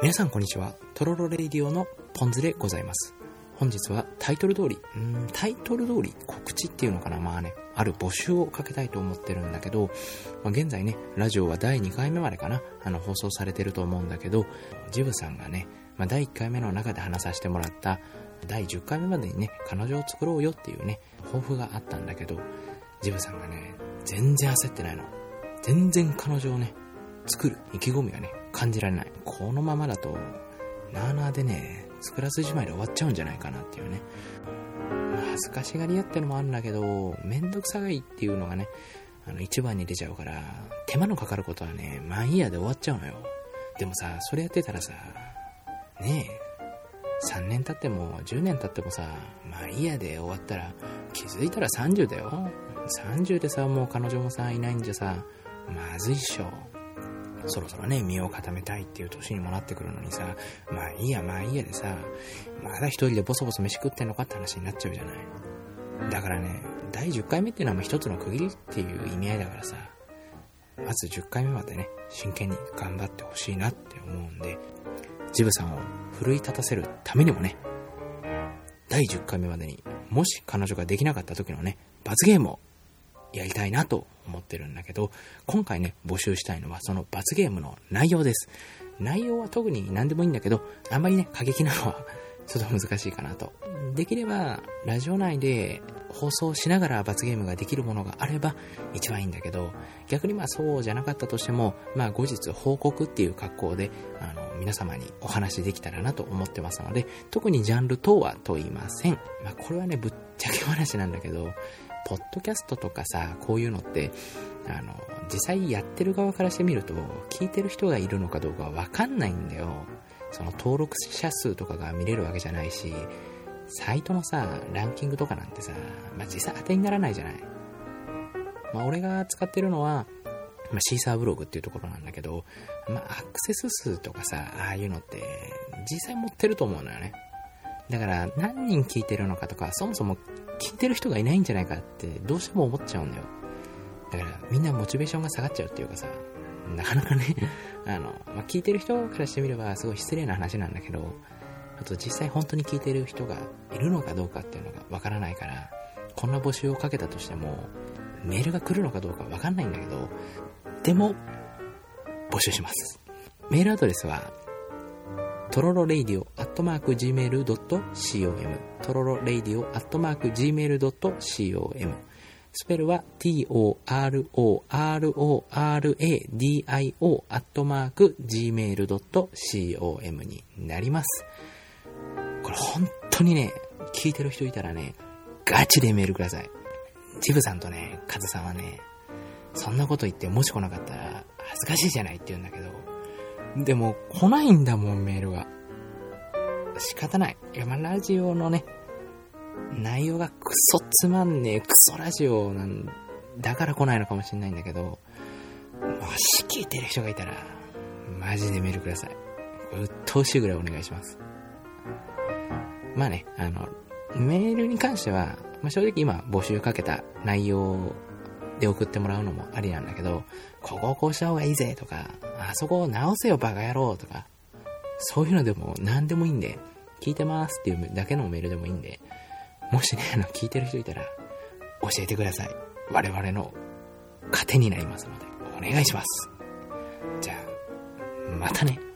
皆さんこんにちは。トロロレイディオのポンズでございます。本日はタイトル通り、うん、タイトル通り告知っていうのかなまあね、ある募集をかけたいと思ってるんだけど、まあ、現在ね、ラジオは第2回目までかなあの、放送されてると思うんだけど、ジブさんがね、まあ、第1回目の中で話させてもらった、第10回目までにね、彼女を作ろうよっていうね、抱負があったんだけど、ジブさんがね、全然焦ってないの。全然彼女をね、作る意気込みがね、感じられない。このままだと、なあなあでね、作らずじまいで終わっちゃうんじゃないかなっていうね。恥ずかしがり屋ってのもあるんだけど、めんどくさがいっていうのがね、あの、一番に出ちゃうから、手間のかかることはね、まあいいやで終わっちゃうのよ。でもさ、それやってたらさ、ねえ、3年経っても10年経ってもさ、まあいいやで終わったら、気づいたら30だよ。30でさ、もう彼女もさ、いないんじゃさ、まずいっしょ。そろそろね、身を固めたいっていう年にもなってくるのにさ、まあいいや、まあいいやでさ、まだ一人でボソボソ飯食ってんのかって話になっちゃうじゃない。だからね、第10回目っていうのはまあ一つの区切りっていう意味合いだからさ、まず10回目までね、真剣に頑張ってほしいなって思うんで、ジブさんを奮い立たせるためにもね、第10回目までにもし彼女ができなかった時のね、罰ゲームをやりたいなと思ってるんだけど、今回ね、募集したいのはその罰ゲームの内容です。内容は特に何でもいいんだけど、あんまりね、過激なのは ちょっと難しいかなと。できれば、ラジオ内で放送しながら罰ゲームができるものがあれば一番いいんだけど、逆にまあそうじゃなかったとしても、まあ後日報告っていう格好で、あの、皆様にお話できたらなと思ってますので、特にジャンル等は問いません。まあこれはね、ぶっちゃけ話なんだけど、ポッドキャストとかさ、こういうのって、あの、実際やってる側からしてみると、聞いてる人がいるのかどうかはわかんないんだよ。その登録者数とかが見れるわけじゃないし、サイトのさ、ランキングとかなんてさ、まあ、実際当てにならないじゃない。まあ、俺が使ってるのは、まあ、シーサーブログっていうところなんだけど、まあ、アクセス数とかさ、ああいうのって、実際持ってると思うのよね。だから、何人聞いてるのかとか、そもそも聞いてる人がいないんじゃないかって、どうしても思っちゃうんだよ。だから、みんなモチベーションが下がっちゃうっていうかさ、なかなかね、あの、まあ、聞いてる人からしてみれば、すごい失礼な話なんだけど、あと実際本当に聞いてる人がいるのかどうかっていうのがわからないから、こんな募集をかけたとしても、メールが来るのかどうかわかんないんだけど、でも、募集します。メールアドレスは、トロロレイディオトマーク Gmail.com トロロレイディオアットマーク Gmail.com スペルは t-o-r-o-r-o-r-a-d-i-o アットマーク gmail.com になります。これ本当にね、聞いてる人いたらね、ガチでメールください。ジブさんとね、カズさんはね、そんなこと言ってもし来なかったら恥ずかしいじゃないって言うんだけど、でも来ないんだもん、メールが。仕方ない。いや、まあ、ラジオのね、内容がクソつまんねえクソラジオなんだから来ないのかもしれないんだけど、もし聞いてる人がいたら、マジでメールください。うっとうしいぐらいお願いします。まあね、あの、メールに関しては、まあ、正直今募集かけた内容で送ってもらうのもありなんだけど、ここをこうした方がいいぜとか、あそこを直せよバカ野郎とか、そういうのでも何でもいいんで、聞いてますっていうだけのメールでもいいんで、もしね、あの、聞いてる人いたら、教えてください。我々の糧になりますので、お願いします。じゃあ、またね。